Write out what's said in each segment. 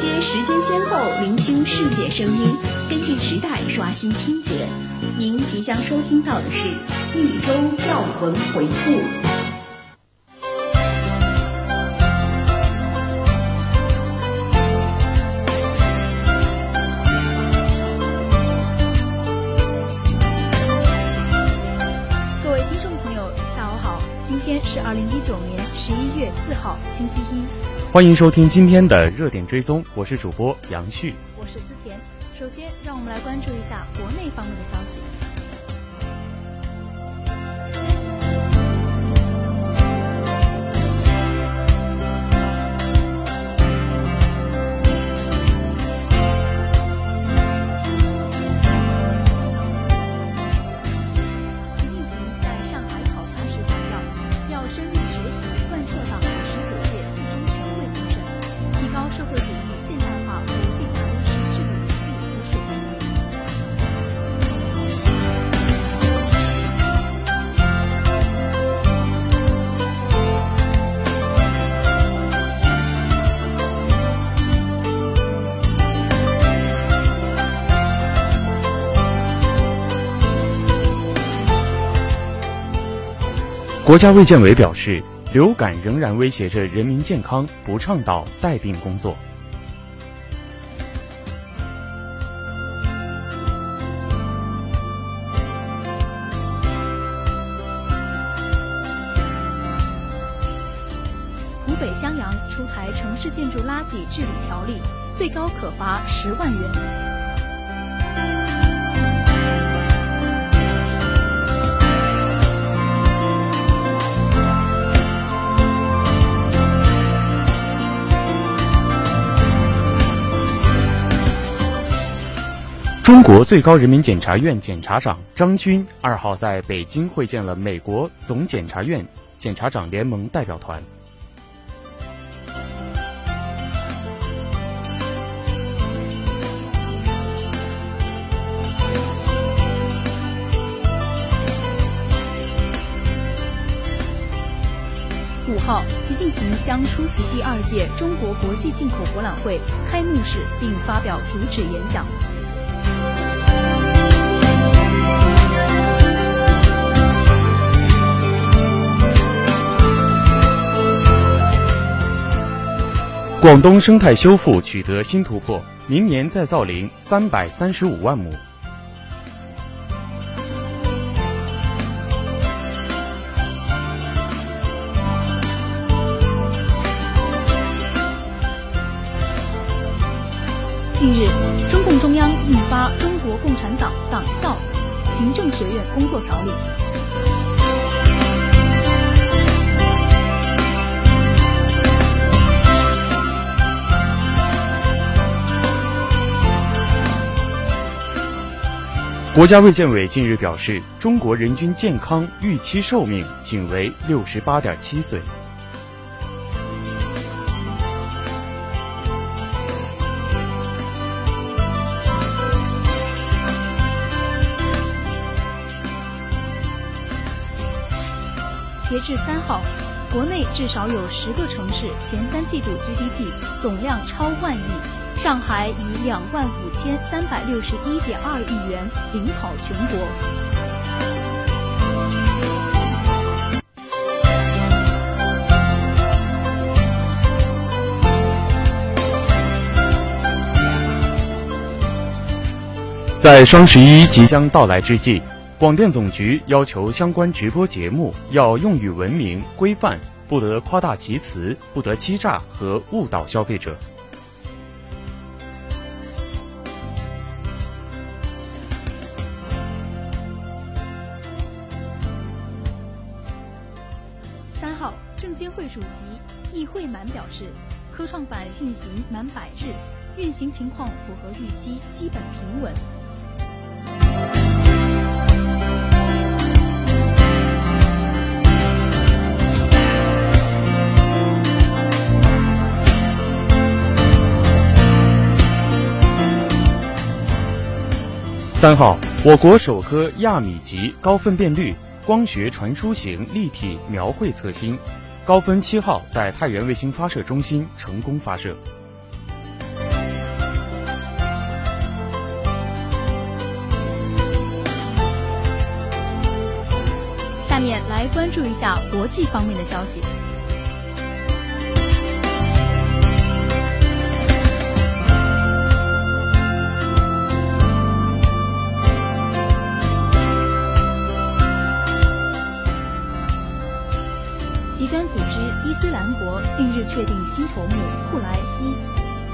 接时间先后，聆听世界声音，根据时代刷新听觉。您即将收听到的是一周要闻回顾。各位听众朋友，下午好，今天是二零一九年十一月四号，星期一。欢迎收听今天的热点追踪，我是主播杨旭，我是思甜。首先，让我们来关注一下国内方面的消息。国家卫健委表示，流感仍然威胁着人民健康，不倡导带病工作。湖北襄阳出台城市建筑垃圾治理条例，最高可罚十万元。中国最高人民检察院检察长张军二号在北京会见了美国总检察院检察长联盟代表团。五号，习近平将出席第二届中国国际进口博览会开幕式并发表主旨演讲。广东生态修复取得新突破，明年再造林三百三十五万亩。近日，中共中央印发《中国共产党党校行政学院工作条例》。国家卫健委近日表示，中国人均健康预期寿命仅为六十八点七岁。截至三号，国内至少有十个城市前三季度 GDP 总量超万亿。上海以两万五千三百六十一点二亿元领跑全国。在双十一即将到来之际，广电总局要求相关直播节目要用语文明、规范，不得夸大其词，不得欺诈和误导消费者。证监会主席易会满表示，科创板运行满百日，运行情况符合预期，基本平稳。三号，我国首颗亚米级高分辨率光学传输型立体描绘测星。高分七号在太原卫星发射中心成功发射。下面来关注一下国际方面的消息。近日确定新头目库莱西，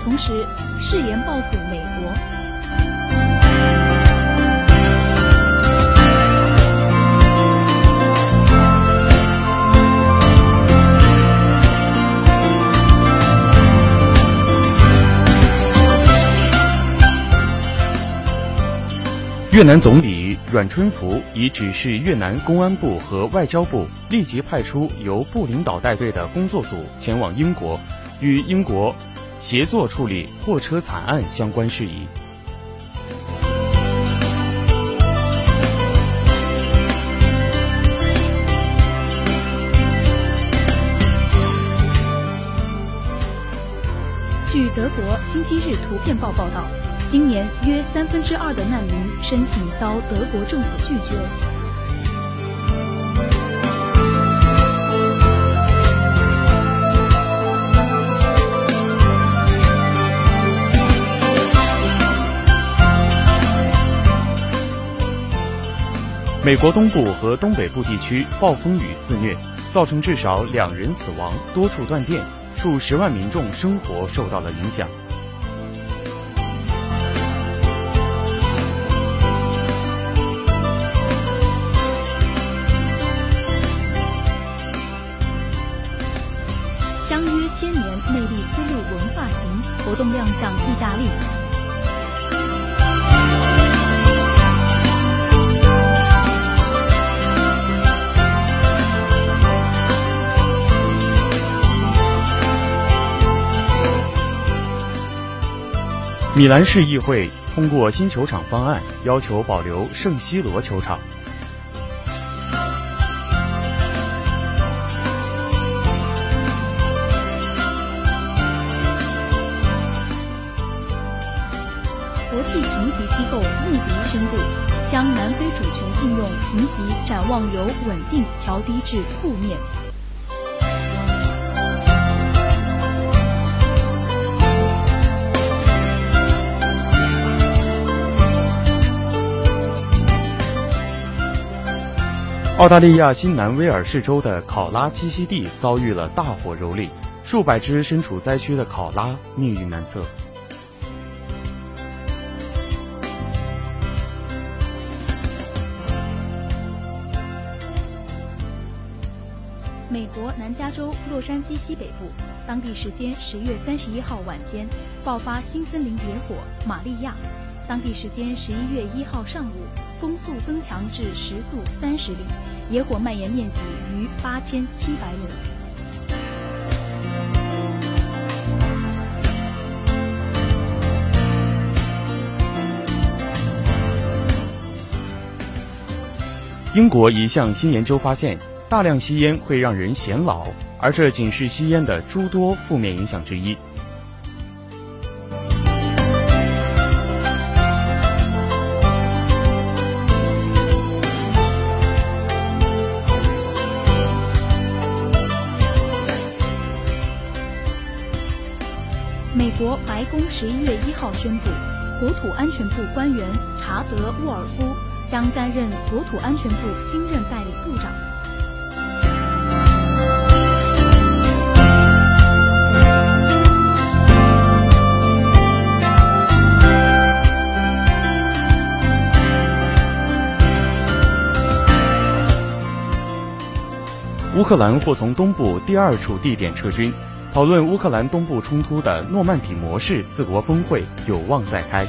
同时誓言报复美国。越南总理阮春福已指示越南公安部和外交部立即派出由部领导带队的工作组前往英国，与英国协作处理货车惨案相关事宜。据德国《星期日图片报》报道。今年约三分之二的难民申请遭德国政府拒绝。美国东部和东北部地区暴风雨肆虐，造成至少两人死亡，多处断电，数十万民众生活受到了影响。动亮相意大利。米兰市议会通过新球场方案，要求保留圣西罗球场。用评级展望由稳定调低至负面。澳大利亚新南威尔士州的考拉栖息地遭遇了大火蹂躏，数百只身处灾区的考拉命运难测。加州洛杉矶西北部，当地时间十月三十一号晚间爆发新森林野火“玛利亚”。当地时间十一月一号上午，风速增强至时速三十里，野火蔓延面积逾八千七百亩。英国一项新研究发现。大量吸烟会让人显老，而这仅是吸烟的诸多负面影响之一。美国白宫十一月一号宣布，国土安全部官员查德·沃尔夫将担任国土安全部新任代乌克兰或从东部第二处地点撤军，讨论乌克兰东部冲突的诺曼底模式四国峰会有望再开。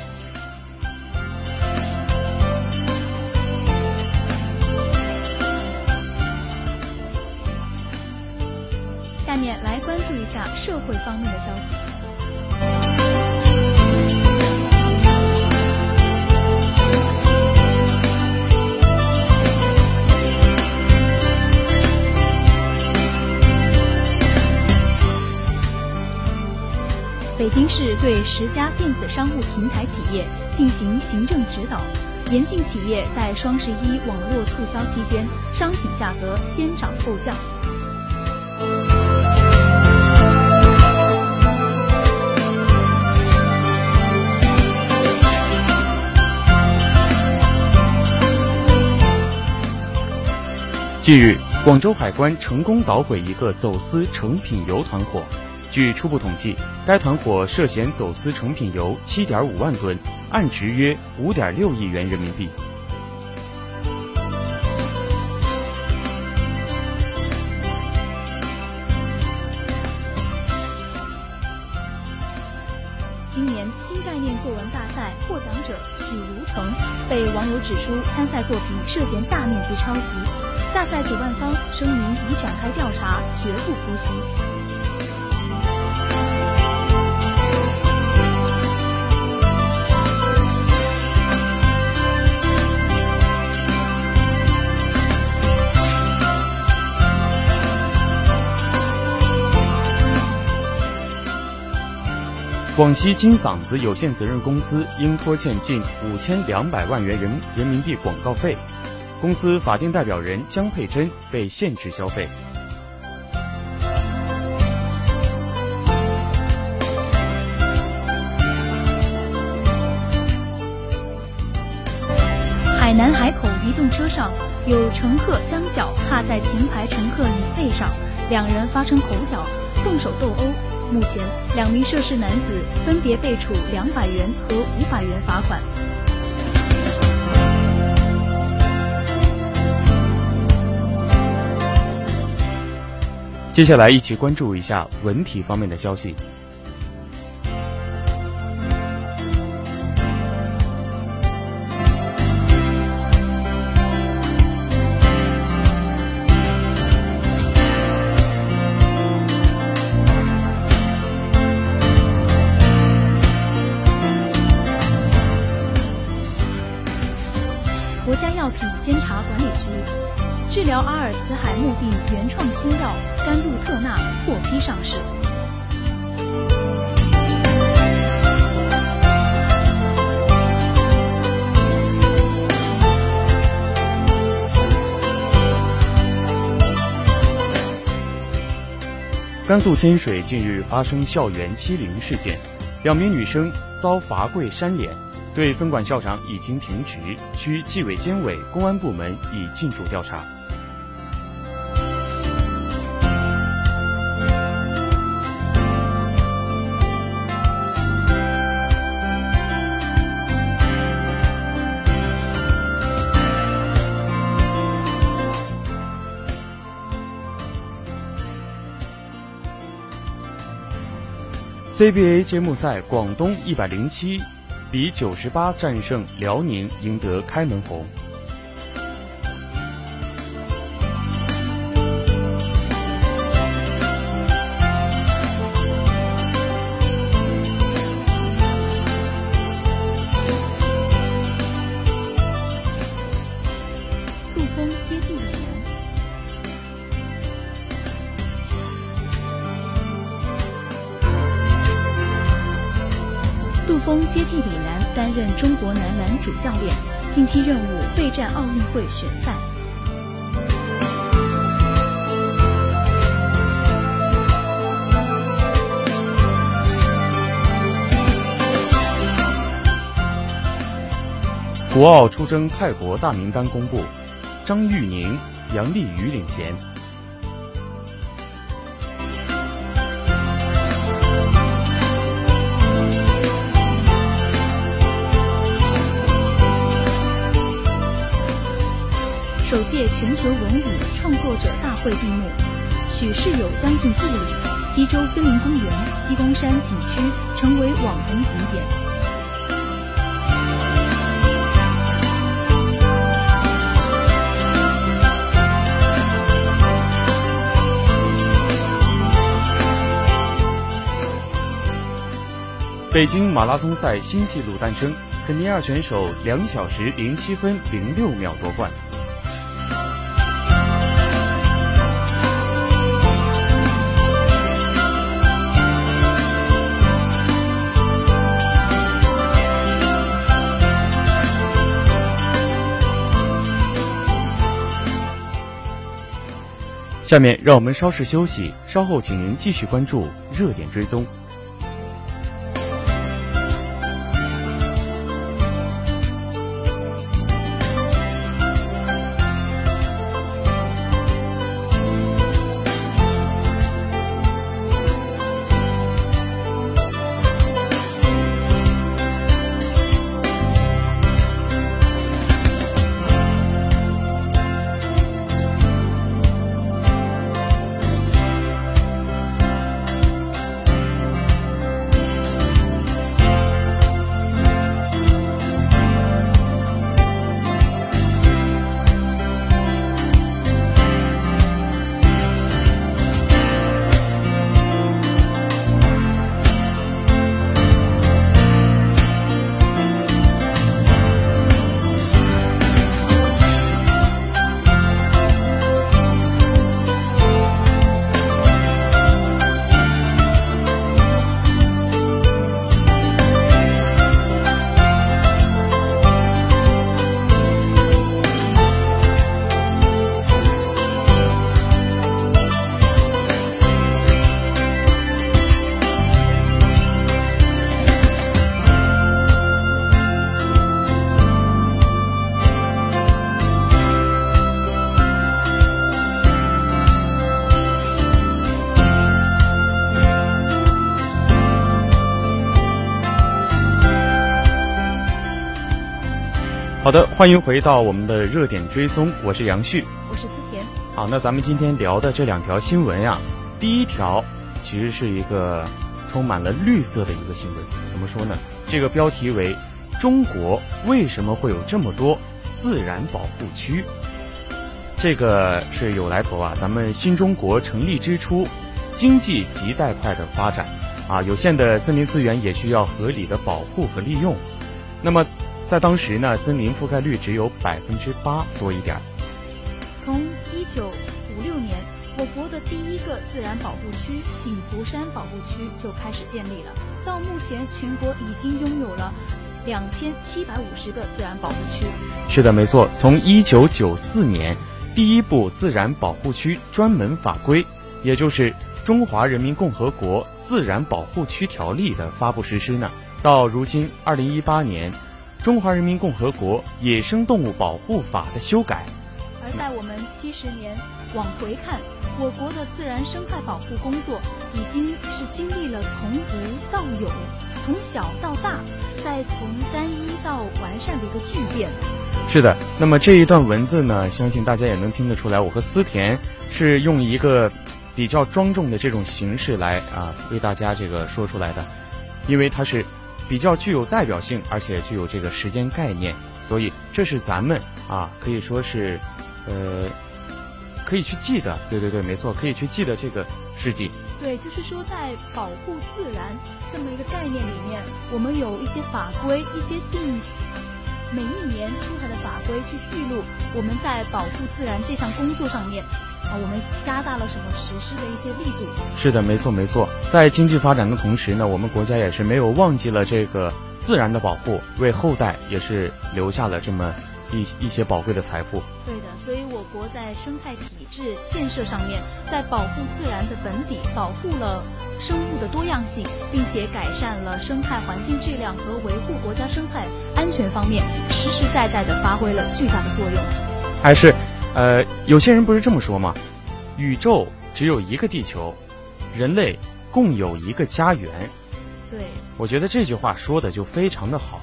北京市对十家电子商务平台企业进行行政指导，严禁企业在双十一网络促销期间商品价格先涨后降。近日，广州海关成功捣毁一个走私成品油团伙。据初步统计，该团伙涉嫌走私成品油七点五万吨，案值约五点六亿元人民币。今年新概念作文大赛获奖者许如腾被网友指出参赛作品涉嫌大面积抄袭。大赛主办方声明已展开调查，绝不姑息。广西金嗓子有限责任公司因拖欠近五千两百万元人人民币广告费。公司法定代表人江佩珍被限制消费。海南海口移动车上有乘客将脚踏在前排乘客椅背上，两人发生口角，动手斗殴。目前，两名涉事男子分别被处两百元和五百元罚款。接下来，一起关注一下文体方面的消息。阿尔茨海默病原创新药。甘露特钠获批上市。甘肃天水近日发生校园欺凌事件，两名女生遭罚跪扇脸，对分管校长已经停职，区纪委监委、公安部门已进驻调查。CBA 揭幕赛，广东一百零七比九十八战胜辽宁，赢得开门红。教练，近期任务备战奥运会选赛。国奥出征泰国大名单公布，张玉宁、杨丽宇领衔。届全球文旅创作者大会闭幕，许世友将军故里、西周森林公园、鸡公山景区成为网红景点。北京马拉松赛新纪录诞生，肯尼亚选手两小时零七分零六秒夺冠。下面让我们稍事休息，稍后请您继续关注热点追踪。好的，欢迎回到我们的热点追踪，我是杨旭，我是思甜。好，那咱们今天聊的这两条新闻呀，第一条其实是一个充满了绿色的一个新闻，怎么说呢？这个标题为“中国为什么会有这么多自然保护区”，这个是有来头啊。咱们新中国成立之初，经济亟待快的发展啊，有限的森林资源也需要合理的保护和利用，那么。在当时呢，森林覆盖率只有百分之八多一点。从一九五六年，我国的第一个自然保护区鼎湖山保护区就开始建立了。到目前，全国已经拥有了两千七百五十个自然保护区。是的，没错。从一九九四年第一部自然保护区专门法规，也就是《中华人民共和国自然保护区条例》的发布实施呢，到如今二零一八年。中华人民共和国野生动物保护法的修改，而在我们七十年往回看，我国的自然生态保护工作已经是经历了从无到有、从小到大，再从单一到完善的一个巨变。是的，那么这一段文字呢，相信大家也能听得出来，我和思田是用一个比较庄重的这种形式来啊为大家这个说出来的，因为它是。比较具有代表性，而且具有这个时间概念，所以这是咱们啊，可以说是，呃，可以去记得。对对对，没错，可以去记得这个事迹。对，就是说在保护自然这么一个概念里面，我们有一些法规，一些定每一年出台的法规去记录我们在保护自然这项工作上面。啊，我们加大了什么实施的一些力度？是的，没错没错。在经济发展的同时呢，我们国家也是没有忘记了这个自然的保护，为后代也是留下了这么一一些宝贵的财富。对的，所以我国在生态体制建设上面，在保护自然的本底，保护了生物的多样性，并且改善了生态环境质量和维护国家生态安全方面，实实在在的发挥了巨大的作用。还是。呃，有些人不是这么说吗？宇宙只有一个地球，人类共有一个家园。对，我觉得这句话说的就非常的好。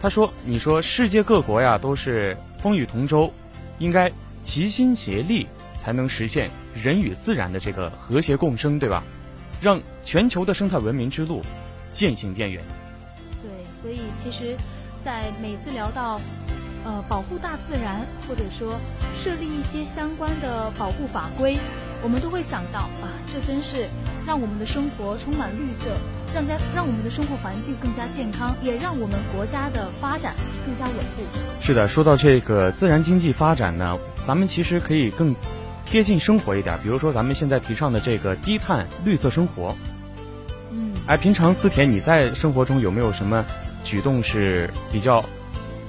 他说：“你说世界各国呀都是风雨同舟，应该齐心协力，才能实现人与自然的这个和谐共生，对吧？让全球的生态文明之路渐行渐远。”对，所以其实，在每次聊到。呃，保护大自然，或者说设立一些相关的保护法规，我们都会想到啊，这真是让我们的生活充满绿色，让家让我们的生活环境更加健康，也让我们国家的发展更加稳固。是的，说到这个自然经济发展呢，咱们其实可以更贴近生活一点，比如说咱们现在提倡的这个低碳绿色生活。嗯，哎，平常思田你在生活中有没有什么举动是比较？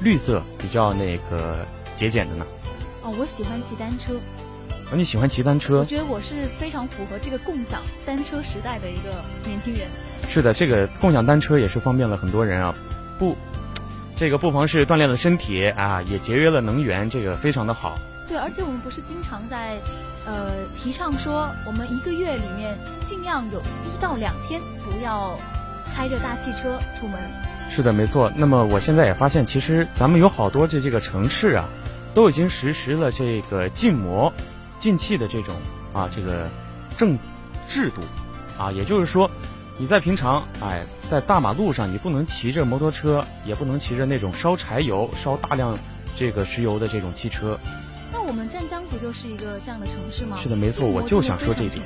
绿色比较那个节俭的呢？哦，我喜欢骑单车。你喜欢骑单车？我觉得我是非常符合这个共享单车时代的一个年轻人。是的，这个共享单车也是方便了很多人啊，不，这个不妨是锻炼了身体啊，也节约了能源，这个非常的好。对，而且我们不是经常在，呃，提倡说我们一个月里面尽量有一到两天不要开着大汽车出门。是的，没错。那么我现在也发现，其实咱们有好多这这个城市啊，都已经实施了这个禁摩、禁气的这种啊这个政制度啊，也就是说，你在平常哎在大马路上，你不能骑着摩托车，也不能骑着那种烧柴油、烧大量这个石油的这种汽车。那我们湛江不就是一个这样的城市吗？是的，没错，我就想说这一点。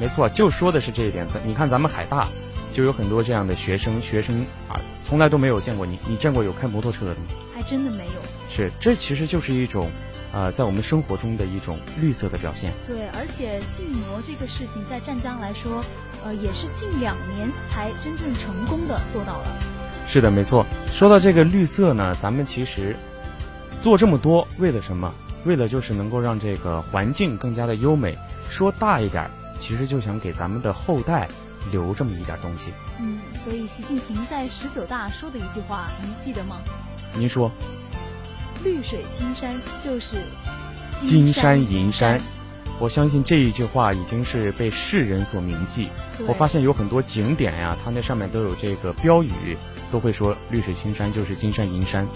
没错，就说的是这一点。咱你看，咱们海大就有很多这样的学生，学生啊。从来都没有见过你，你见过有开摩托车的吗？还真的没有。是，这其实就是一种，呃，在我们生活中的一种绿色的表现。对，而且禁摩这个事情在湛江来说，呃，也是近两年才真正成功的做到了。是的，没错。说到这个绿色呢，咱们其实做这么多，为了什么？为了就是能够让这个环境更加的优美。说大一点，其实就想给咱们的后代。留这么一点东西，嗯，所以习近平在十九大说的一句话，您记得吗？您说，绿水青山就是金山银山。我相信这一句话已经是被世人所铭记。我发现有很多景点呀，它那上面都有这个标语，都会说绿水青山就是金山银山。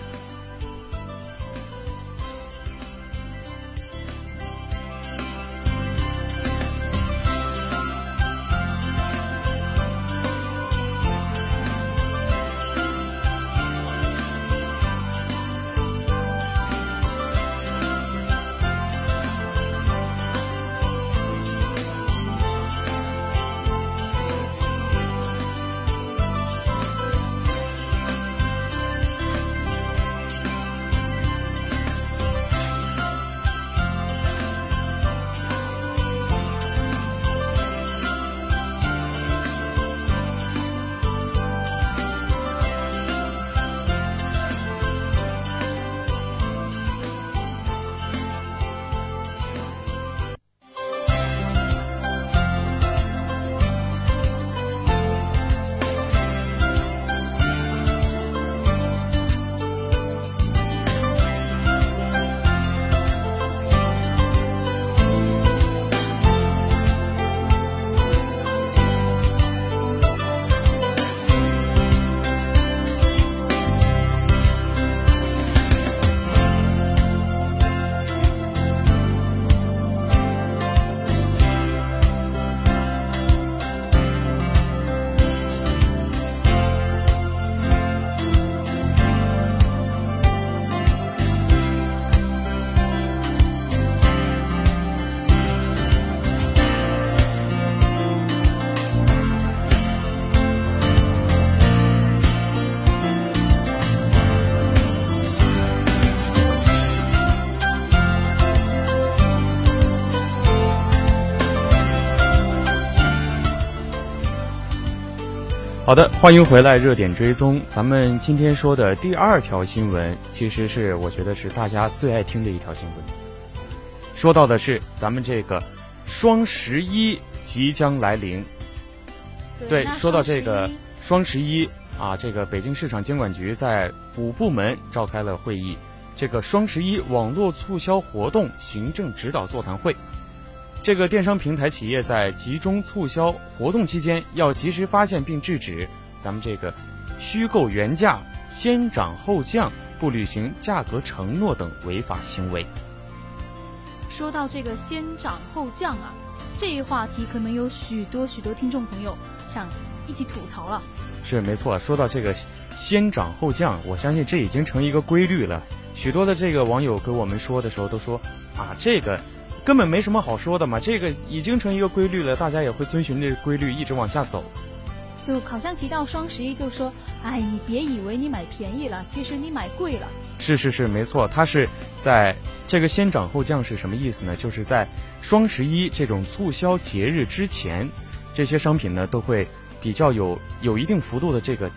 好的，欢迎回来，热点追踪。咱们今天说的第二条新闻，其实是我觉得是大家最爱听的一条新闻。说到的是咱们这个双十一即将来临。对，说到这个双十一啊，这个北京市场监管局在五部门召开了会议，这个双十一网络促销活动行政指导座谈会。这个电商平台企业在集中促销活动期间，要及时发现并制止咱们这个虚构原价、先涨后降、不履行价格承诺等违法行为。说到这个先涨后降啊，这一话题可能有许多许多听众朋友想一起吐槽了。是没错，说到这个先涨后降，我相信这已经成一个规律了。许多的这个网友跟我们说的时候都说啊，这个。根本没什么好说的嘛，这个已经成一个规律了，大家也会遵循这个规律一直往下走。就好像提到双十一，就说，哎，你别以为你买便宜了，其实你买贵了。是是是，没错，它是在这个先涨后降是什么意思呢？就是在双十一这种促销节日之前，这些商品呢都会比较有有一定幅度的这个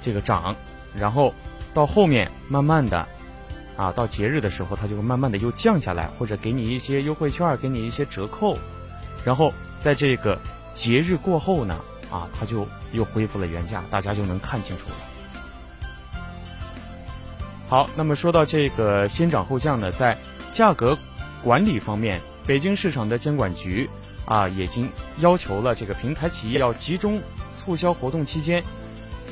这个涨，然后到后面慢慢的啊，到节日的时候，它就会慢慢的又降下来，或者给你一些优惠券，给你一些折扣，然后在这个节日过后呢，啊，它就又恢复了原价，大家就能看清楚了。好，那么说到这个先涨后降呢，在价格管理方面，北京市场的监管局啊，已经要求了这个平台企业要集中促销活动期间，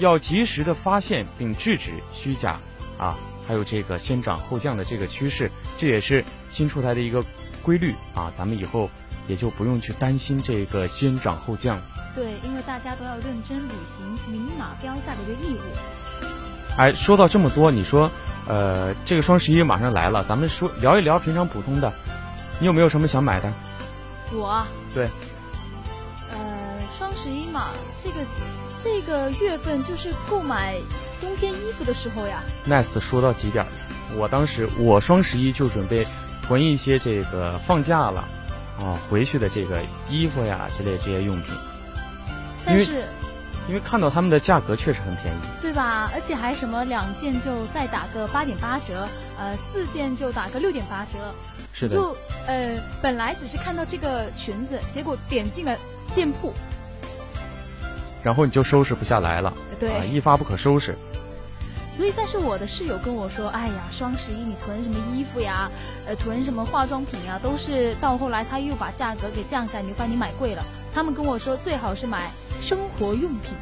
要及时的发现并制止虚假啊。还有这个先涨后降的这个趋势，这也是新出台的一个规律啊！咱们以后也就不用去担心这个先涨后降。对，因为大家都要认真履行明码标价的一个义务。哎，说到这么多，你说，呃，这个双十一马上来了，咱们说聊一聊平常普通的，你有没有什么想买的？我？对。呃，双十一嘛，这个这个月份就是购买。冬天衣服的时候呀，nice 说到极点了。我当时我双十一就准备囤一些这个放假了啊回去的这个衣服呀之类这些用品。但是，因为看到他们的价格确实很便宜，对吧？而且还什么两件就再打个八点八折，呃，四件就打个六点八折。是的。就呃，本来只是看到这个裙子，结果点进了店铺，然后你就收拾不下来了，对，一发不可收拾。所以，但是我的室友跟我说：“哎呀，双十一你囤什么衣服呀？呃，囤什么化妆品呀？都是到后来他又把价格给降下来，你发现你买贵了。”他们跟我说，最好是买生活用品。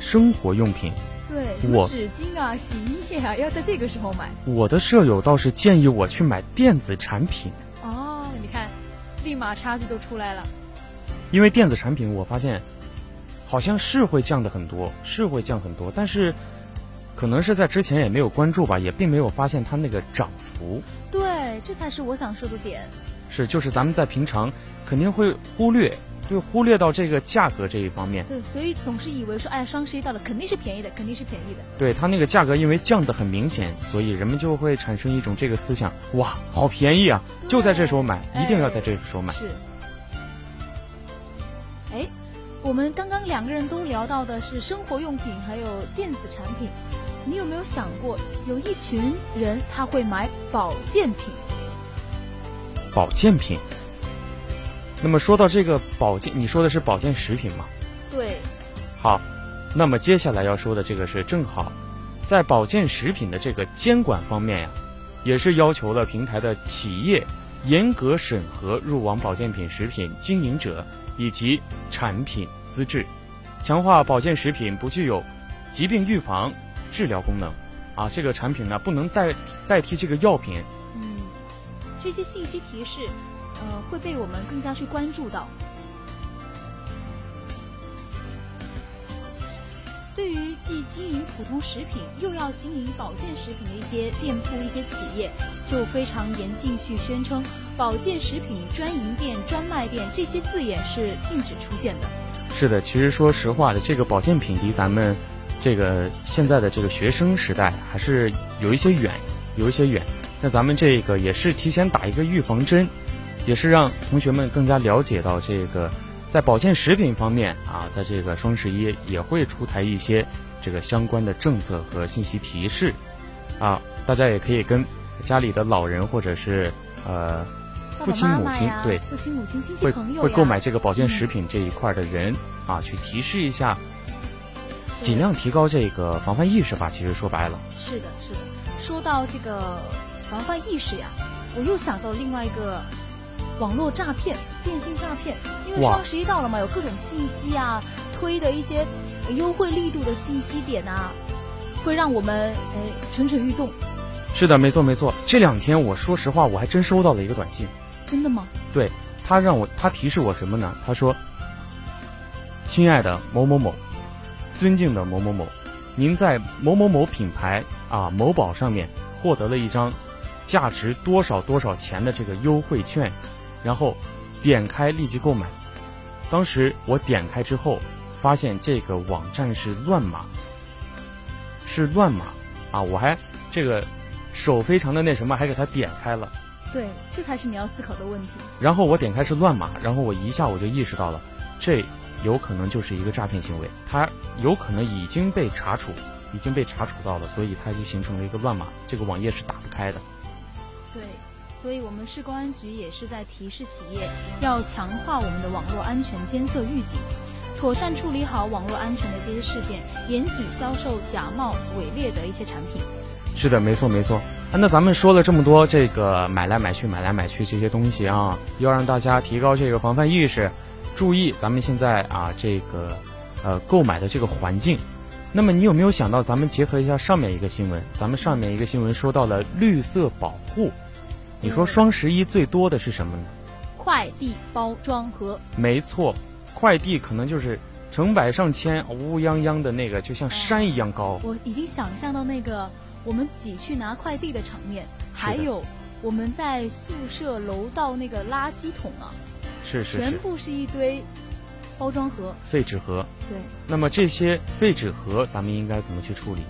生活用品。对，我纸巾啊，洗衣液啊，要在这个时候买。我的舍友倒是建议我去买电子产品。哦，你看，立马差距都出来了。因为电子产品，我发现好像是会降的很多，是会降很多，但是。可能是在之前也没有关注吧，也并没有发现它那个涨幅。对，这才是我想说的点。是，就是咱们在平常肯定会忽略，就忽略到这个价格这一方面。对，所以总是以为说，哎，双十一到了，肯定是便宜的，肯定是便宜的。对它那个价格，因为降的很明显，所以人们就会产生一种这个思想：哇，好便宜啊！就在这时候买，一定要在这个时候买。是。哎，我们刚刚两个人都聊到的是生活用品，还有电子产品。你有没有想过，有一群人他会买保健品？保健品。那么说到这个保健，你说的是保健食品吗？对。好，那么接下来要说的这个是正好，在保健食品的这个监管方面呀，也是要求了平台的企业严格审核入网保健品食品经营者以及产品资质，强化保健食品不具有疾病预防。治疗功能，啊，这个产品呢不能代代替这个药品。嗯，这些信息提示，呃，会被我们更加去关注到。对于既经营普通食品又要经营保健食品的一些店铺、一些企业，就非常严禁去宣称“保健食品专营店”“专卖店”这些字眼是禁止出现的。是的，其实说实话的，这个保健品离咱们。这个现在的这个学生时代还是有一些远，有一些远。那咱们这个也是提前打一个预防针，也是让同学们更加了解到这个在保健食品方面啊，在这个双十一也会出台一些这个相关的政策和信息提示啊。大家也可以跟家里的老人或者是呃父亲母亲对父亲母亲亲戚朋友会购买这个保健食品这一块的人啊，去提示一下。尽量提高这个防范意识吧。其实说白了，是的，是的。说到这个防范意识呀，我又想到另外一个网络诈骗、电信诈骗。因为双十一到了嘛，有各种信息啊，推的一些优惠力度的信息点啊，会让我们哎蠢蠢欲动。是的，没错没错。这两天我说实话，我还真收到了一个短信。真的吗？对他让我，他提示我什么呢？他说：“亲爱的某某某。”尊敬的某某某，您在某某某品牌啊某宝上面获得了一张价值多少多少钱的这个优惠券，然后点开立即购买。当时我点开之后，发现这个网站是乱码，是乱码啊！我还这个手非常的那什么，还给它点开了。对，这才是你要思考的问题。然后我点开是乱码，然后我一下我就意识到了这。有可能就是一个诈骗行为，它有可能已经被查处，已经被查处到了，所以它就形成了一个乱码，这个网页是打不开的。对，所以我们市公安局也是在提示企业要强化我们的网络安全监测预警，妥善处理好网络安全的这些事件，严谨销售假冒伪劣的一些产品。是的，没错没错。啊，那咱们说了这么多，这个买来买去买来买去这些东西啊，要让大家提高这个防范意识，注意咱们现在啊这个呃购买的这个环境。那么你有没有想到，咱们结合一下上面一个新闻，咱们上面一个新闻说到了绿色保护，你说双十一最多的是什么呢？快递包装盒。没错，快递可能就是成百上千乌泱泱的那个，就像山一样高。我已经想象到那个我们挤去拿快递的场面，还有我们在宿舍楼道那个垃圾桶啊，是是是，全部是一堆。包装盒、废纸盒，对。那么这些废纸盒，咱们应该怎么去处理？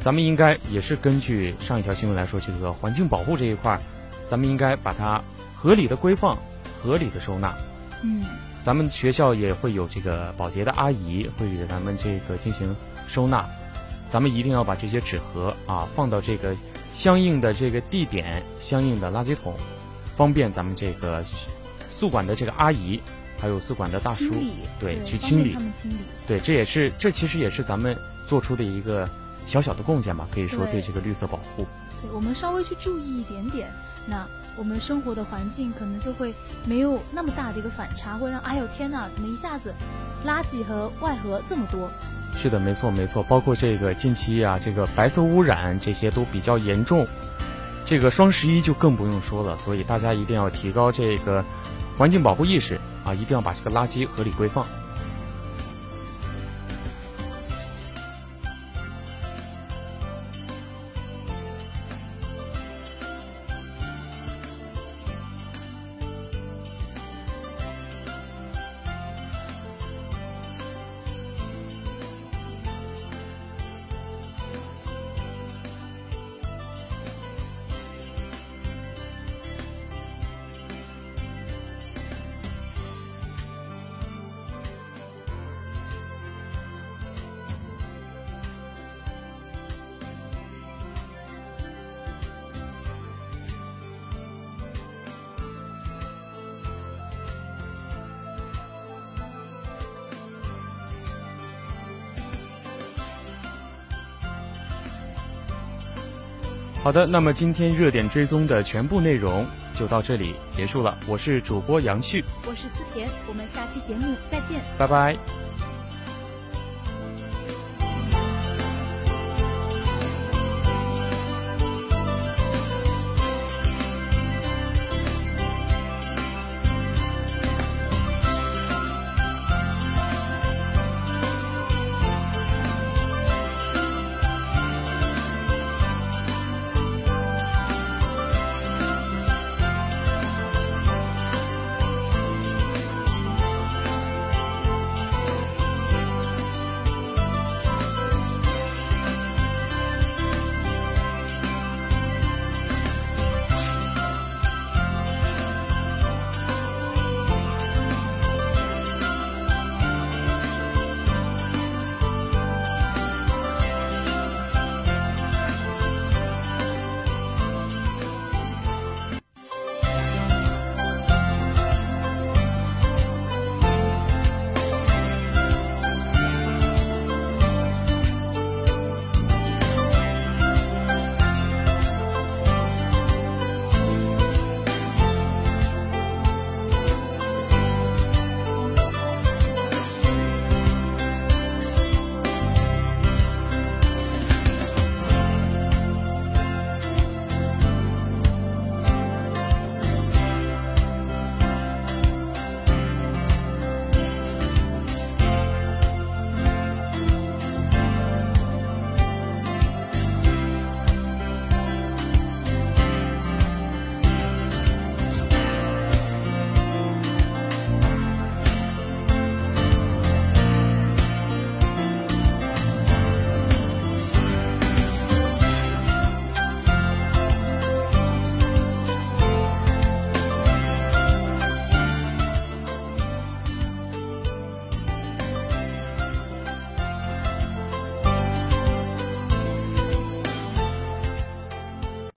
咱们应该也是根据上一条新闻来说，这个环境保护这一块，咱们应该把它合理的规范、合理的收纳。嗯。咱们学校也会有这个保洁的阿姨会给咱们这个进行收纳。咱们一定要把这些纸盒啊放到这个相应的这个地点、相应的垃圾桶，方便咱们这个宿管的这个阿姨。还有宿管的大叔，对，去清理，他们清理，对，这也是，这其实也是咱们做出的一个小小的贡献吧，可以说对这个绿色保护。对，我们稍微去注意一点点，那我们生活的环境可能就会没有那么大的一个反差，会让哎呦天哪，怎么一下子垃圾和外盒这么多？是的，没错没错，包括这个近期啊，这个白色污染这些都比较严重，这个双十一就更不用说了，所以大家一定要提高这个环境保护意识。啊，一定要把这个垃圾合理规放。的，那么今天热点追踪的全部内容就到这里结束了。我是主播杨旭，我是思甜，我们下期节目再见，拜拜。